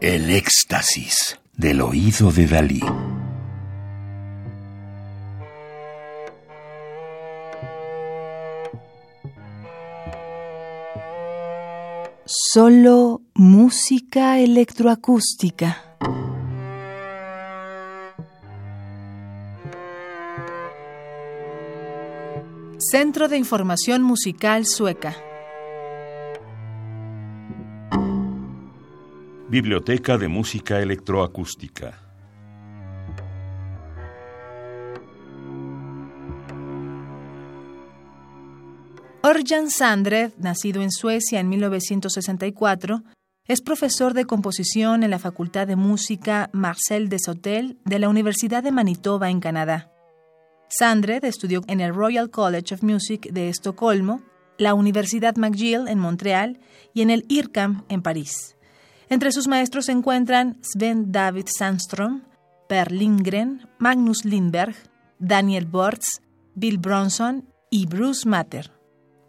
El éxtasis del oído de Dalí. Solo música electroacústica. Centro de Información Musical Sueca. Biblioteca de Música Electroacústica. Orjan Sandred, nacido en Suecia en 1964, es profesor de composición en la Facultad de Música Marcel Desautels de la Universidad de Manitoba en Canadá. Sandred estudió en el Royal College of Music de Estocolmo, la Universidad McGill en Montreal y en el IRCAM en París. Entre sus maestros se encuentran Sven David Sandström, Per Lindgren, Magnus Lindberg, Daniel Bortz, Bill Bronson y Bruce Matter.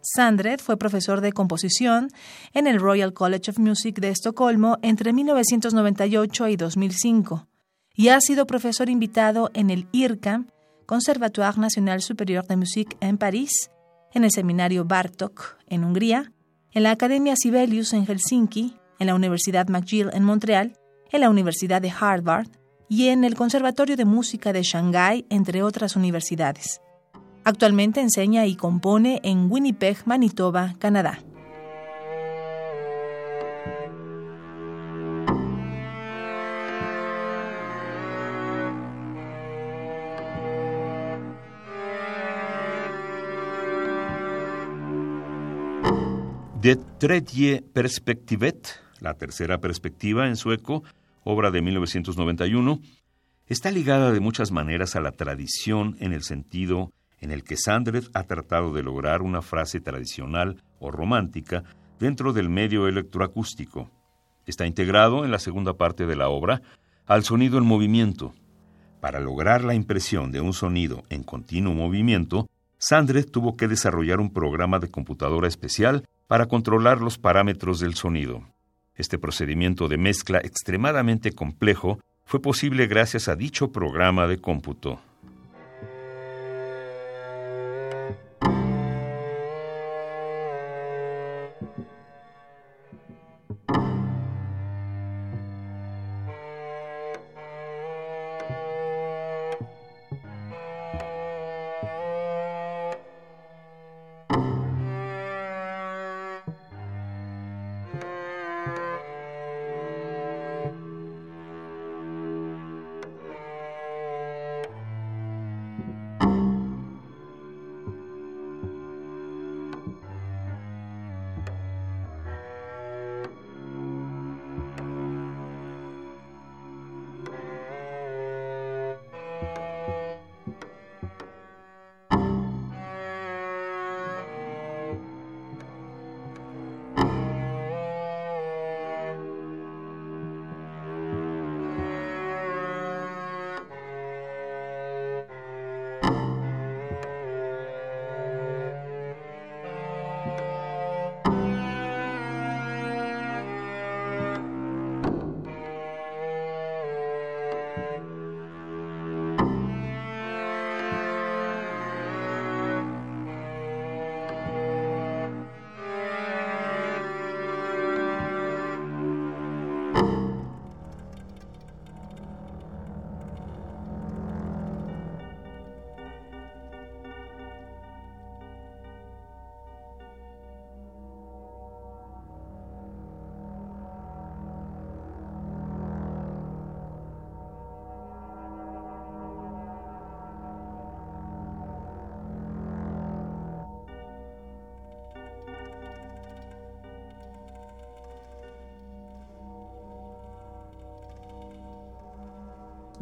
Sandred fue profesor de composición en el Royal College of Music de Estocolmo entre 1998 y 2005 y ha sido profesor invitado en el IRCAM, Conservatoire National Supérieur de Musique en París, en el Seminario Bartok en Hungría, en la Academia Sibelius en Helsinki en la Universidad McGill en Montreal, en la Universidad de Harvard y en el Conservatorio de Música de Shanghái, entre otras universidades. Actualmente enseña y compone en Winnipeg, Manitoba, Canadá. De tredje perspektivet la tercera perspectiva en sueco, obra de 1991, está ligada de muchas maneras a la tradición en el sentido en el que Sandred ha tratado de lograr una frase tradicional o romántica dentro del medio electroacústico. Está integrado en la segunda parte de la obra al sonido en movimiento. Para lograr la impresión de un sonido en continuo movimiento, Sandred tuvo que desarrollar un programa de computadora especial para controlar los parámetros del sonido. Este procedimiento de mezcla extremadamente complejo fue posible gracias a dicho programa de cómputo.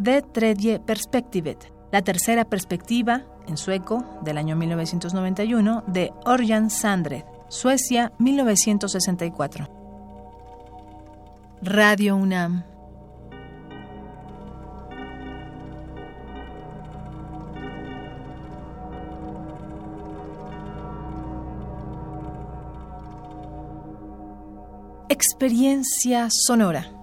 De tredje perspektivet, la tercera perspectiva, en sueco, del año 1991, de Orjan Sandred, Suecia, 1964. Radio UNAM. Experiencia sonora.